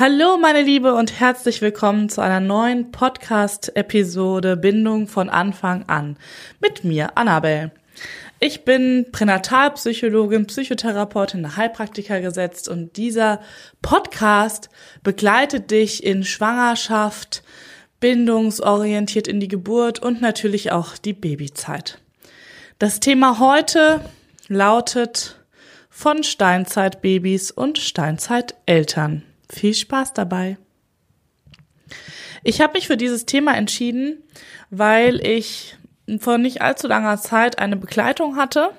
Hallo meine Liebe und herzlich willkommen zu einer neuen Podcast-Episode Bindung von Anfang an mit mir, Annabelle. Ich bin Pränatalpsychologin, Psychotherapeutin, Heilpraktiker gesetzt und dieser Podcast begleitet dich in Schwangerschaft, bindungsorientiert in die Geburt und natürlich auch die Babyzeit. Das Thema heute lautet von Steinzeitbabys und Steinzeiteltern. Viel Spaß dabei. Ich habe mich für dieses Thema entschieden, weil ich vor nicht allzu langer Zeit eine Begleitung hatte,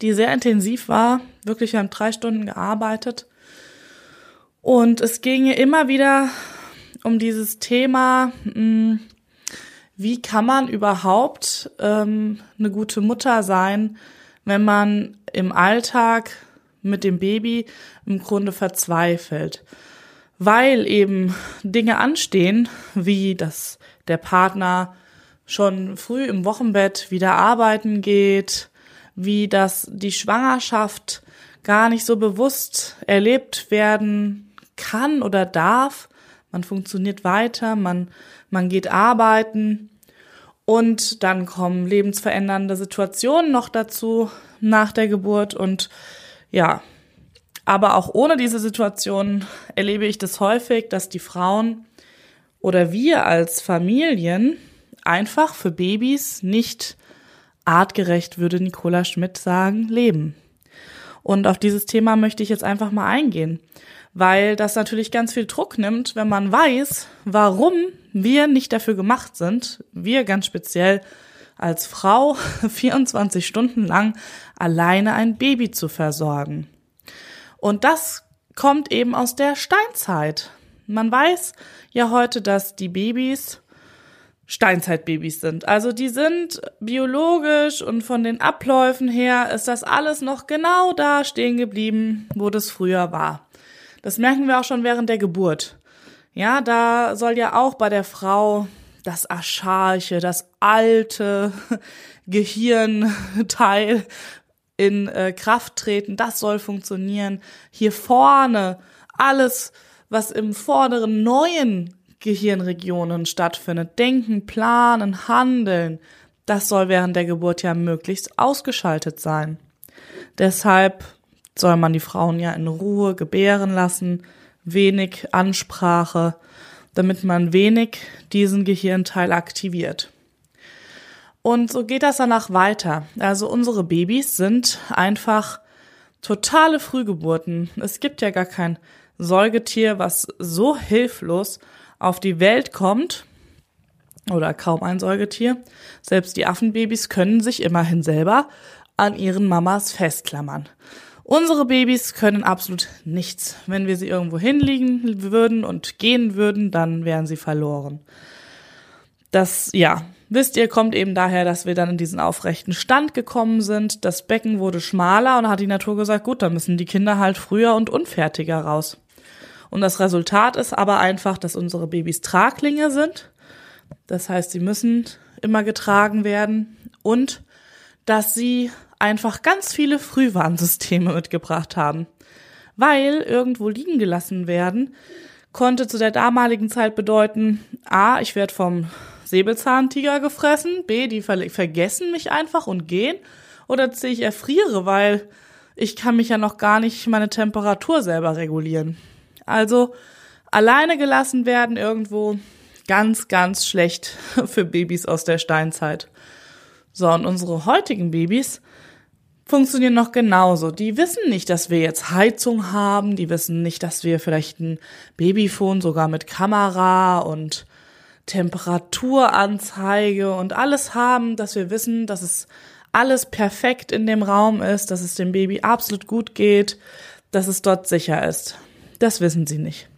die sehr intensiv war. Wirklich, wir haben drei Stunden gearbeitet. Und es ging immer wieder um dieses Thema, hm, wie kann man überhaupt ähm, eine gute Mutter sein, wenn man im Alltag mit dem Baby im Grunde verzweifelt, weil eben Dinge anstehen, wie dass der Partner schon früh im Wochenbett wieder arbeiten geht, wie dass die Schwangerschaft gar nicht so bewusst erlebt werden kann oder darf. Man funktioniert weiter, man, man geht arbeiten und dann kommen lebensverändernde Situationen noch dazu nach der Geburt und ja, aber auch ohne diese Situation erlebe ich das häufig, dass die Frauen oder wir als Familien einfach für Babys nicht artgerecht, würde Nicola Schmidt sagen, leben. Und auf dieses Thema möchte ich jetzt einfach mal eingehen, weil das natürlich ganz viel Druck nimmt, wenn man weiß, warum wir nicht dafür gemacht sind, wir ganz speziell als Frau 24 Stunden lang alleine ein Baby zu versorgen. Und das kommt eben aus der Steinzeit. Man weiß ja heute, dass die Babys Steinzeitbabys sind. Also die sind biologisch und von den Abläufen her ist das alles noch genau da stehen geblieben, wo das früher war. Das merken wir auch schon während der Geburt. Ja, da soll ja auch bei der Frau das Archaische, das alte Gehirnteil in äh, Kraft treten. Das soll funktionieren. Hier vorne alles, was im vorderen neuen Gehirnregionen stattfindet. Denken, planen, handeln. Das soll während der Geburt ja möglichst ausgeschaltet sein. Deshalb soll man die Frauen ja in Ruhe gebären lassen, wenig Ansprache, damit man wenig diesen Gehirnteil aktiviert. Und so geht das danach weiter. Also unsere Babys sind einfach totale Frühgeburten. Es gibt ja gar kein Säugetier, was so hilflos auf die Welt kommt, oder kaum ein Säugetier. Selbst die Affenbabys können sich immerhin selber an ihren Mamas festklammern. Unsere Babys können absolut nichts. Wenn wir sie irgendwo hinlegen würden und gehen würden, dann wären sie verloren. Das, ja, wisst ihr, kommt eben daher, dass wir dann in diesen aufrechten Stand gekommen sind. Das Becken wurde schmaler und hat die Natur gesagt, gut, dann müssen die Kinder halt früher und unfertiger raus. Und das Resultat ist aber einfach, dass unsere Babys Traglinge sind. Das heißt, sie müssen immer getragen werden und dass sie einfach ganz viele Frühwarnsysteme mitgebracht haben. Weil irgendwo liegen gelassen werden, konnte zu der damaligen Zeit bedeuten, a, ich werde vom Säbelzahntiger gefressen, b, die ver vergessen mich einfach und gehen, oder c, ich erfriere, weil ich kann mich ja noch gar nicht meine Temperatur selber regulieren. Also alleine gelassen werden irgendwo ganz, ganz schlecht für Babys aus der Steinzeit. So, und unsere heutigen Babys funktionieren noch genauso. Die wissen nicht, dass wir jetzt Heizung haben, die wissen nicht, dass wir vielleicht ein Babyphone sogar mit Kamera und Temperaturanzeige und alles haben, dass wir wissen, dass es alles perfekt in dem Raum ist, dass es dem Baby absolut gut geht, dass es dort sicher ist. Das wissen sie nicht.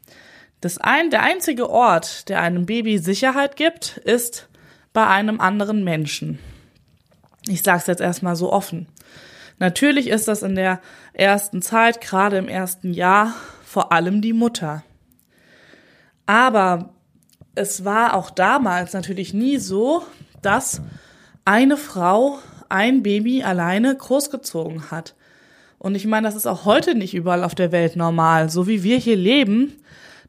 Das ein, der einzige Ort, der einem Baby Sicherheit gibt, ist bei einem anderen Menschen. Ich sage es jetzt erstmal so offen. Natürlich ist das in der ersten Zeit, gerade im ersten Jahr, vor allem die Mutter. Aber es war auch damals natürlich nie so, dass eine Frau ein Baby alleine großgezogen hat. Und ich meine, das ist auch heute nicht überall auf der Welt normal. So wie wir hier leben,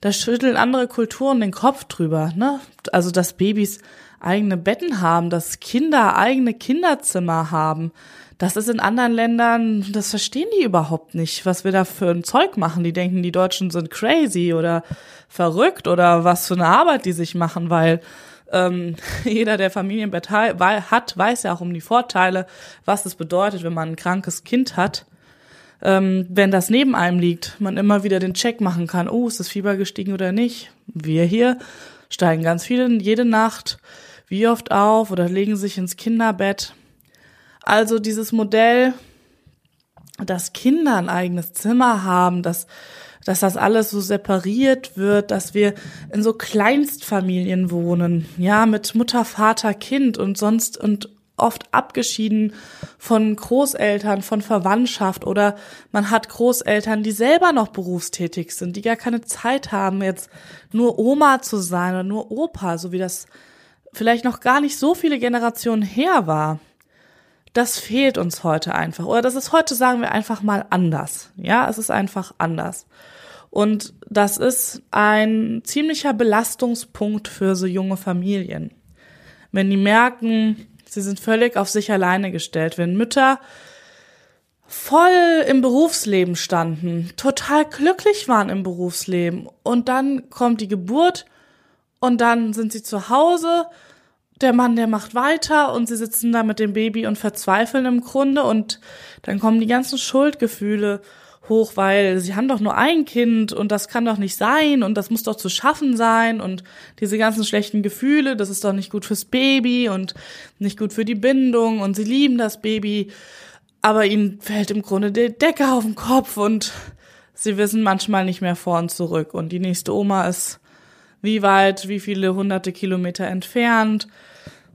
da schütteln andere Kulturen den Kopf drüber, ne? Also, dass Babys eigene Betten haben, dass Kinder eigene Kinderzimmer haben. Das ist in anderen Ländern, das verstehen die überhaupt nicht, was wir da für ein Zeug machen. Die denken, die Deutschen sind crazy oder verrückt oder was für eine Arbeit die sich machen, weil ähm, jeder, der Familienbett hat, weiß ja auch um die Vorteile, was es bedeutet, wenn man ein krankes Kind hat. Ähm, wenn das neben einem liegt, man immer wieder den Check machen kann, oh, ist das Fieber gestiegen oder nicht. Wir hier steigen ganz viele jede Nacht wie oft auf oder legen sich ins Kinderbett also dieses Modell, dass Kinder ein eigenes Zimmer haben, dass, dass das alles so separiert wird, dass wir in so Kleinstfamilien wohnen, ja, mit Mutter, Vater, Kind und sonst und oft abgeschieden von Großeltern, von Verwandtschaft oder man hat Großeltern, die selber noch berufstätig sind, die gar keine Zeit haben, jetzt nur Oma zu sein oder nur Opa, so wie das vielleicht noch gar nicht so viele Generationen her war das fehlt uns heute einfach. Oder das ist heute, sagen wir einfach mal anders. Ja, es ist einfach anders. Und das ist ein ziemlicher Belastungspunkt für so junge Familien. Wenn die merken, sie sind völlig auf sich alleine gestellt, wenn Mütter voll im Berufsleben standen, total glücklich waren im Berufsleben und dann kommt die Geburt und dann sind sie zu Hause der Mann, der macht weiter und sie sitzen da mit dem Baby und verzweifeln im Grunde und dann kommen die ganzen Schuldgefühle hoch, weil sie haben doch nur ein Kind und das kann doch nicht sein und das muss doch zu schaffen sein und diese ganzen schlechten Gefühle, das ist doch nicht gut fürs Baby und nicht gut für die Bindung und sie lieben das Baby, aber ihnen fällt im Grunde der Decke auf den Kopf und sie wissen manchmal nicht mehr vor und zurück und die nächste Oma ist wie weit, wie viele hunderte Kilometer entfernt.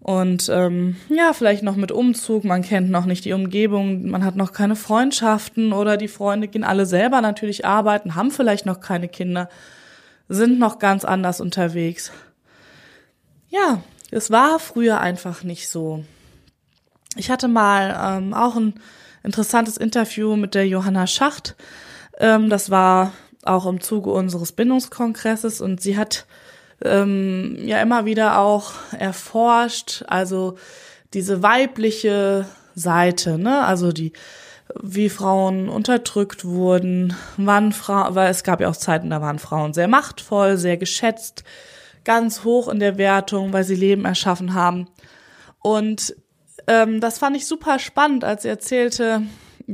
Und ähm, ja, vielleicht noch mit Umzug, man kennt noch nicht die Umgebung, man hat noch keine Freundschaften oder die Freunde gehen alle selber natürlich arbeiten, haben vielleicht noch keine Kinder, sind noch ganz anders unterwegs. Ja, es war früher einfach nicht so. Ich hatte mal ähm, auch ein interessantes Interview mit der Johanna Schacht. Ähm, das war auch im Zuge unseres Bindungskongresses und sie hat ähm, ja immer wieder auch erforscht, also diese weibliche Seite, ne, also die wie Frauen unterdrückt wurden, wann Frauen, weil es gab ja auch Zeiten, da waren Frauen sehr machtvoll, sehr geschätzt, ganz hoch in der Wertung, weil sie Leben erschaffen haben. Und ähm, das fand ich super spannend, als sie erzählte,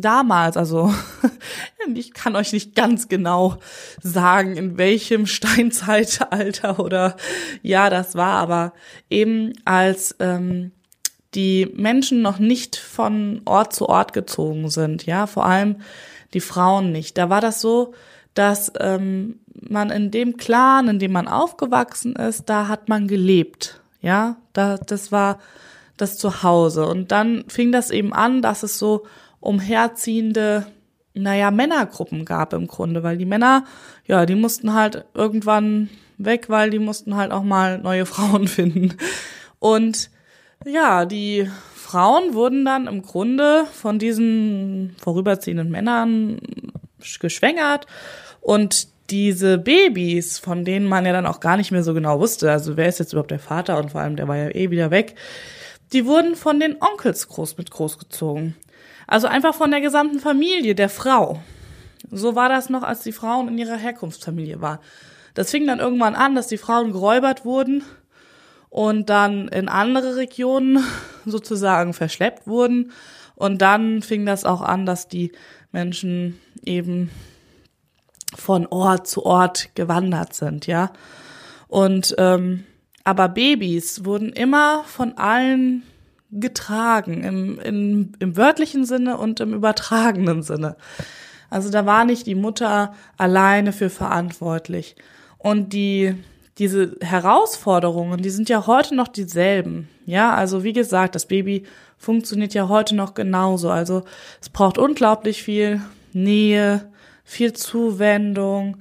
damals, also ich kann euch nicht ganz genau sagen, in welchem Steinzeitalter oder ja, das war, aber eben als ähm, die Menschen noch nicht von Ort zu Ort gezogen sind, ja, vor allem die Frauen nicht. Da war das so, dass ähm, man in dem Clan, in dem man aufgewachsen ist, da hat man gelebt, ja, da, das war das Zuhause. Und dann fing das eben an, dass es so umherziehende, naja, Männergruppen gab im Grunde, weil die Männer, ja, die mussten halt irgendwann weg, weil die mussten halt auch mal neue Frauen finden. Und ja, die Frauen wurden dann im Grunde von diesen vorüberziehenden Männern geschwängert und diese Babys, von denen man ja dann auch gar nicht mehr so genau wusste, also wer ist jetzt überhaupt der Vater und vor allem der war ja eh wieder weg, die wurden von den Onkels groß mit großgezogen. Also einfach von der gesamten Familie, der Frau. So war das noch, als die Frauen in ihrer Herkunftsfamilie waren. Das fing dann irgendwann an, dass die Frauen geräubert wurden und dann in andere Regionen sozusagen verschleppt wurden. Und dann fing das auch an, dass die Menschen eben von Ort zu Ort gewandert sind, ja. Und ähm, aber Babys wurden immer von allen getragen, im, im, im wörtlichen Sinne und im übertragenen Sinne. Also da war nicht die Mutter alleine für verantwortlich. Und die, diese Herausforderungen, die sind ja heute noch dieselben. Ja, also wie gesagt, das Baby funktioniert ja heute noch genauso. Also es braucht unglaublich viel Nähe, viel Zuwendung,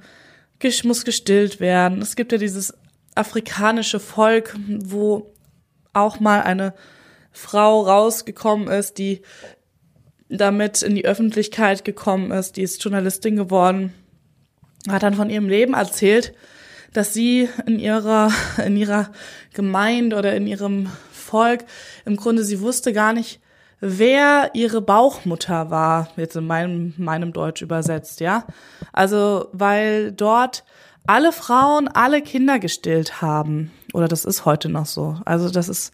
muss gestillt werden. Es gibt ja dieses afrikanische Volk, wo auch mal eine Frau rausgekommen ist, die damit in die Öffentlichkeit gekommen ist. Die ist Journalistin geworden, hat dann von ihrem Leben erzählt, dass sie in ihrer, in ihrer Gemeinde oder in ihrem Volk im Grunde, sie wusste gar nicht, wer ihre Bauchmutter war, jetzt in meinem, meinem Deutsch übersetzt, ja. Also, weil dort alle Frauen alle Kinder gestillt haben. Oder das ist heute noch so. Also das ist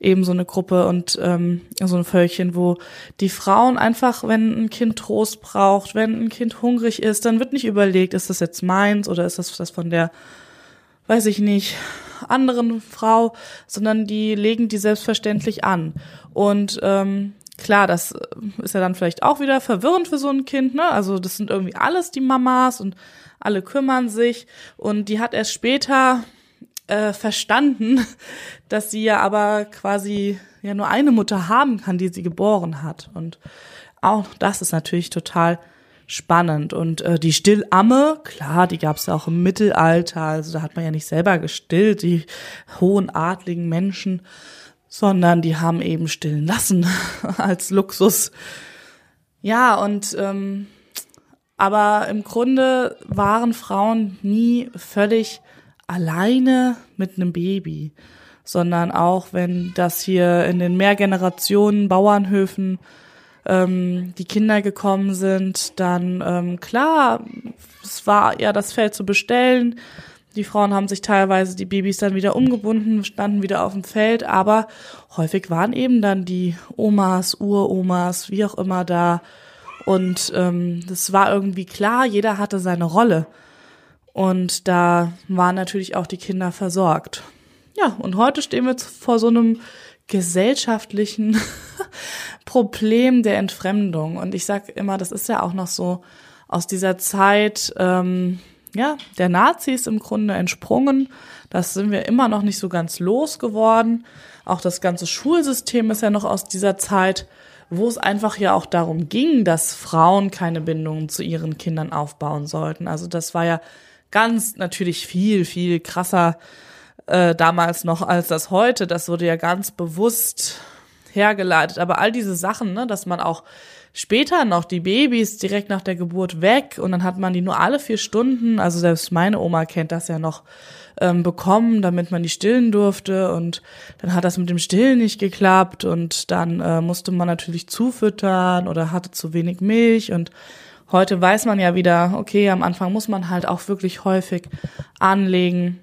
eben so eine Gruppe und ähm, so ein Völkchen, wo die Frauen einfach, wenn ein Kind Trost braucht, wenn ein Kind hungrig ist, dann wird nicht überlegt, ist das jetzt meins oder ist das das von der, weiß ich nicht, anderen Frau, sondern die legen die selbstverständlich an. Und ähm, klar, das ist ja dann vielleicht auch wieder verwirrend für so ein Kind, ne? Also das sind irgendwie alles die Mamas und alle kümmern sich und die hat erst später äh, verstanden, dass sie ja aber quasi ja nur eine Mutter haben kann, die sie geboren hat. Und auch das ist natürlich total spannend. Und äh, die Stillamme, klar, die gab es ja auch im Mittelalter, also da hat man ja nicht selber gestillt, die hohen adligen Menschen, sondern die haben eben stillen lassen als Luxus. Ja, und ähm, aber im Grunde waren Frauen nie völlig alleine mit einem Baby, sondern auch wenn das hier in den Mehrgenerationen Bauernhöfen ähm, die Kinder gekommen sind, dann ähm, klar, es war ja das Feld zu bestellen. Die Frauen haben sich teilweise die Babys dann wieder umgebunden, standen wieder auf dem Feld, aber häufig waren eben dann die Omas, Uromas, wie auch immer da. Und ähm, das war irgendwie klar, jeder hatte seine Rolle. Und da waren natürlich auch die Kinder versorgt. Ja, und heute stehen wir vor so einem gesellschaftlichen Problem der Entfremdung. Und ich sag immer, das ist ja auch noch so aus dieser Zeit, ähm, ja, der Nazis im Grunde entsprungen. Das sind wir immer noch nicht so ganz losgeworden. Auch das ganze Schulsystem ist ja noch aus dieser Zeit, wo es einfach ja auch darum ging, dass Frauen keine Bindungen zu ihren Kindern aufbauen sollten. Also das war ja ganz natürlich viel, viel krasser äh, damals noch als das heute. Das wurde ja ganz bewusst hergeleitet. Aber all diese Sachen, ne, dass man auch später noch die Babys direkt nach der Geburt weg und dann hat man die nur alle vier Stunden, also selbst meine Oma kennt das ja noch, ähm, bekommen, damit man die stillen durfte und dann hat das mit dem Stillen nicht geklappt und dann äh, musste man natürlich zufüttern oder hatte zu wenig Milch und Heute weiß man ja wieder, okay, am Anfang muss man halt auch wirklich häufig anlegen.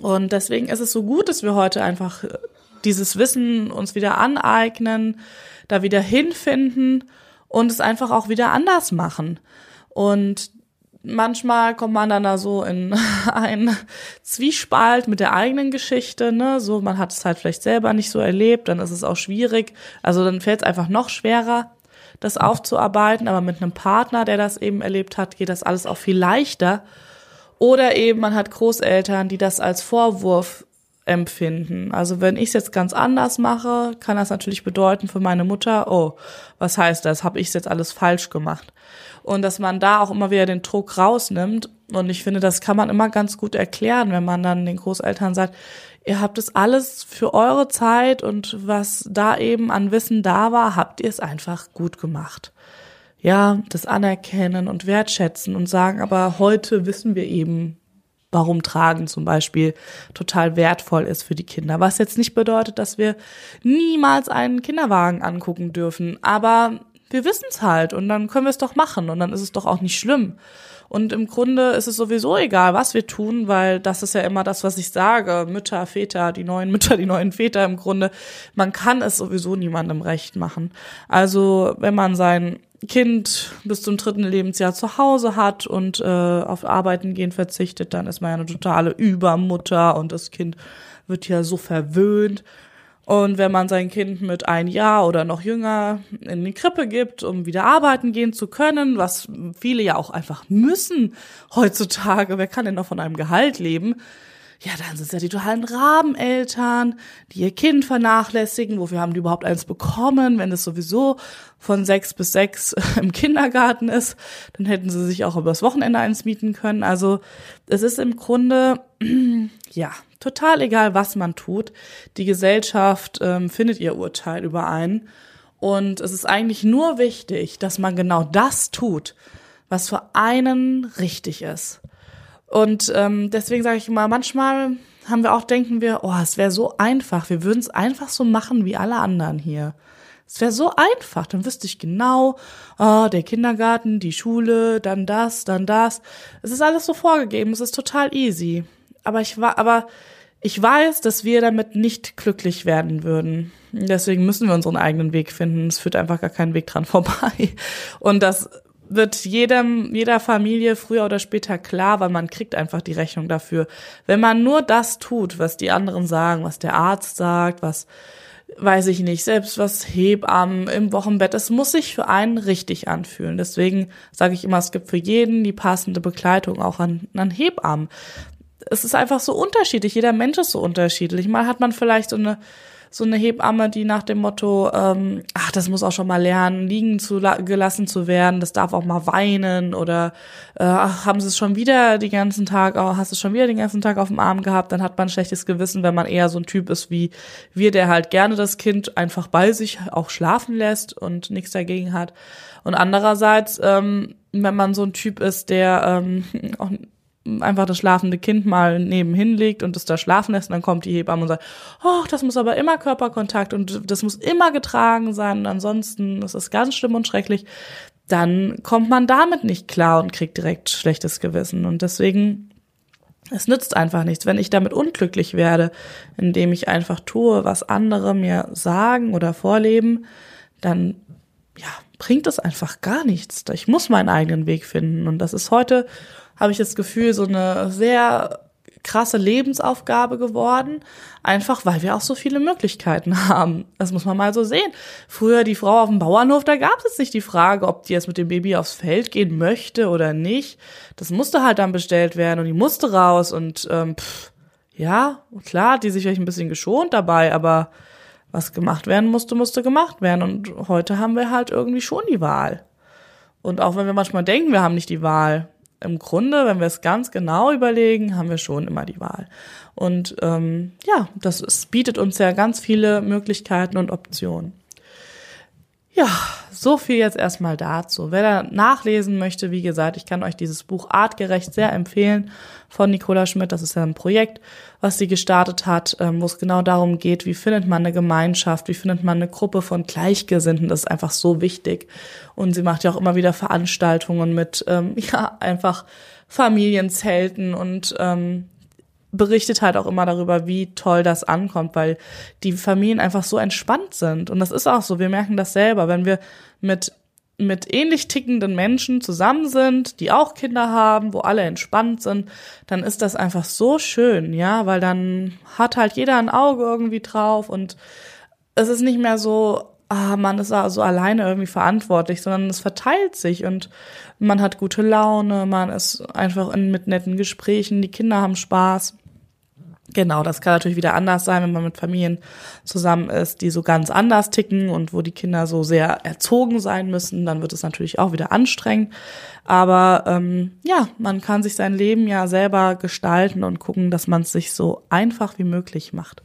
Und deswegen ist es so gut, dass wir heute einfach äh, dieses Wissen uns wieder aneignen, da wieder hinfinden und es einfach auch wieder anders machen. Und manchmal kommt man dann da so in ein Zwiespalt mit der eigenen Geschichte, ne? So, man hat es halt vielleicht selber nicht so erlebt, dann ist es auch schwierig. Also dann fällt es einfach noch schwerer das aufzuarbeiten, aber mit einem Partner, der das eben erlebt hat, geht das alles auch viel leichter. Oder eben man hat Großeltern, die das als Vorwurf empfinden. Also wenn ich es jetzt ganz anders mache, kann das natürlich bedeuten für meine Mutter, oh, was heißt das? Habe ich jetzt alles falsch gemacht? Und dass man da auch immer wieder den Druck rausnimmt. Und ich finde, das kann man immer ganz gut erklären, wenn man dann den Großeltern sagt, ihr habt es alles für eure Zeit und was da eben an Wissen da war, habt ihr es einfach gut gemacht. Ja, das Anerkennen und Wertschätzen und sagen, aber heute wissen wir eben, warum Tragen zum Beispiel total wertvoll ist für die Kinder. Was jetzt nicht bedeutet, dass wir niemals einen Kinderwagen angucken dürfen, aber wir wissen es halt und dann können wir es doch machen und dann ist es doch auch nicht schlimm. Und im Grunde ist es sowieso egal, was wir tun, weil das ist ja immer das, was ich sage. Mütter, Väter, die neuen Mütter, die neuen Väter im Grunde. Man kann es sowieso niemandem recht machen. Also wenn man sein Kind bis zum dritten Lebensjahr zu Hause hat und äh, auf Arbeiten gehen verzichtet, dann ist man ja eine totale Übermutter und das Kind wird ja so verwöhnt. Und wenn man sein Kind mit ein Jahr oder noch jünger in die Krippe gibt, um wieder arbeiten gehen zu können, was viele ja auch einfach müssen heutzutage, wer kann denn noch von einem Gehalt leben? Ja, dann sind es ja die totalen Rabeneltern, die ihr Kind vernachlässigen. Wofür haben die überhaupt eins bekommen, wenn es sowieso von sechs bis sechs im Kindergarten ist? Dann hätten sie sich auch übers Wochenende eins mieten können. Also es ist im Grunde, ja, total egal, was man tut. Die Gesellschaft ähm, findet ihr Urteil über einen. Und es ist eigentlich nur wichtig, dass man genau das tut, was für einen richtig ist. Und ähm, deswegen sage ich immer, manchmal haben wir auch, denken wir, oh, es wäre so einfach, wir würden es einfach so machen wie alle anderen hier. Es wäre so einfach, dann wüsste ich genau, oh, der Kindergarten, die Schule, dann das, dann das. Es ist alles so vorgegeben, es ist total easy. Aber ich war, aber ich weiß, dass wir damit nicht glücklich werden würden. Deswegen müssen wir unseren eigenen Weg finden. Es führt einfach gar keinen Weg dran vorbei. Und das wird jedem, jeder Familie früher oder später klar, weil man kriegt einfach die Rechnung dafür. Wenn man nur das tut, was die anderen sagen, was der Arzt sagt, was, weiß ich nicht, selbst was Hebammen im Wochenbett, es muss sich für einen richtig anfühlen. Deswegen sage ich immer, es gibt für jeden die passende Begleitung auch an, an Hebammen. Es ist einfach so unterschiedlich. Jeder Mensch ist so unterschiedlich. Mal hat man vielleicht so eine so eine Hebamme, die nach dem Motto, ähm, ach, das muss auch schon mal lernen, liegen zu gelassen zu werden, das darf auch mal weinen oder äh, ach, haben sie es schon wieder den ganzen Tag, oh, hast du es schon wieder den ganzen Tag auf dem Arm gehabt, dann hat man ein schlechtes Gewissen, wenn man eher so ein Typ ist wie wir, der halt gerne das Kind einfach bei sich auch schlafen lässt und nichts dagegen hat. Und andererseits, ähm, wenn man so ein Typ ist, der ähm, auch einfach das schlafende Kind mal nebenhin legt und es da schlafen lässt und dann kommt die Hebamme und sagt, oh, das muss aber immer Körperkontakt und das muss immer getragen sein und ansonsten ist es ganz schlimm und schrecklich, dann kommt man damit nicht klar und kriegt direkt schlechtes Gewissen. Und deswegen es nützt einfach nichts, wenn ich damit unglücklich werde, indem ich einfach tue, was andere mir sagen oder vorleben, dann ja, bringt es einfach gar nichts. Ich muss meinen eigenen Weg finden. Und das ist heute habe ich das Gefühl, so eine sehr krasse Lebensaufgabe geworden, einfach weil wir auch so viele Möglichkeiten haben. Das muss man mal so sehen. Früher die Frau auf dem Bauernhof, da gab es nicht die Frage, ob die jetzt mit dem Baby aufs Feld gehen möchte oder nicht. Das musste halt dann bestellt werden und die musste raus und ähm, pff, ja, klar, hat die sich vielleicht ein bisschen geschont dabei, aber was gemacht werden musste, musste gemacht werden. Und heute haben wir halt irgendwie schon die Wahl. Und auch wenn wir manchmal denken, wir haben nicht die Wahl, im Grunde, wenn wir es ganz genau überlegen, haben wir schon immer die Wahl. Und ähm, ja, das ist, bietet uns ja ganz viele Möglichkeiten und Optionen. Ja, so viel jetzt erstmal dazu. Wer da nachlesen möchte, wie gesagt, ich kann euch dieses Buch Artgerecht sehr empfehlen von Nicola Schmidt. Das ist ja ein Projekt, was sie gestartet hat, ähm, wo es genau darum geht, wie findet man eine Gemeinschaft, wie findet man eine Gruppe von Gleichgesinnten. Das ist einfach so wichtig. Und sie macht ja auch immer wieder Veranstaltungen mit, ähm, ja, einfach Familienzelten und ähm, berichtet halt auch immer darüber, wie toll das ankommt, weil die Familien einfach so entspannt sind. Und das ist auch so, wir merken das selber, wenn wir mit mit ähnlich tickenden Menschen zusammen sind, die auch Kinder haben, wo alle entspannt sind, dann ist das einfach so schön, ja, weil dann hat halt jeder ein Auge irgendwie drauf und es ist nicht mehr so, ah, man ist so alleine irgendwie verantwortlich, sondern es verteilt sich und man hat gute Laune, man ist einfach in, mit netten Gesprächen, die Kinder haben Spaß. Genau, das kann natürlich wieder anders sein, wenn man mit Familien zusammen ist, die so ganz anders ticken und wo die Kinder so sehr erzogen sein müssen, dann wird es natürlich auch wieder anstrengend. Aber ähm, ja, man kann sich sein Leben ja selber gestalten und gucken, dass man es sich so einfach wie möglich macht.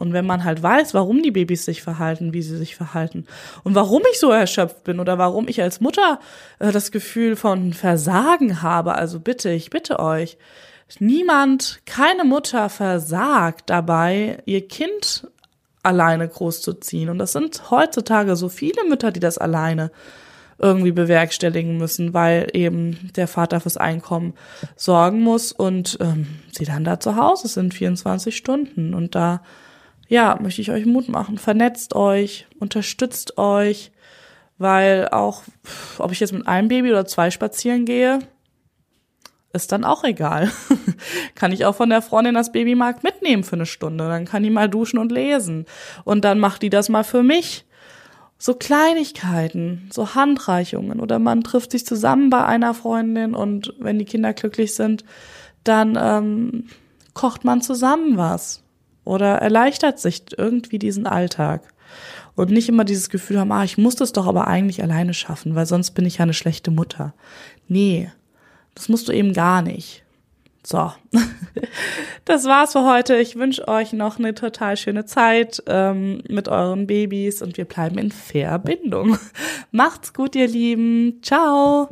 Und wenn man halt weiß, warum die Babys sich verhalten, wie sie sich verhalten und warum ich so erschöpft bin oder warum ich als Mutter äh, das Gefühl von Versagen habe, also bitte, ich bitte euch, niemand, keine Mutter versagt dabei, ihr Kind alleine großzuziehen. Und das sind heutzutage so viele Mütter, die das alleine irgendwie bewerkstelligen müssen, weil eben der Vater fürs Einkommen sorgen muss und ähm, sie dann da zu Hause sind, 24 Stunden. Und da, ja, möchte ich euch Mut machen. Vernetzt euch, unterstützt euch, weil auch, ob ich jetzt mit einem Baby oder zwei spazieren gehe, ist dann auch egal. kann ich auch von der Freundin das Babymarkt mitnehmen für eine Stunde. Dann kann die mal duschen und lesen. Und dann macht die das mal für mich. So Kleinigkeiten, so Handreichungen oder man trifft sich zusammen bei einer Freundin und wenn die Kinder glücklich sind, dann ähm, kocht man zusammen was oder erleichtert sich irgendwie diesen Alltag und nicht immer dieses Gefühl haben, ah, ich muss das doch aber eigentlich alleine schaffen, weil sonst bin ich ja eine schlechte Mutter. Nee, das musst du eben gar nicht. So, das war's für heute. Ich wünsche euch noch eine total schöne Zeit ähm, mit euren Babys und wir bleiben in Verbindung. Macht's gut, ihr Lieben. Ciao.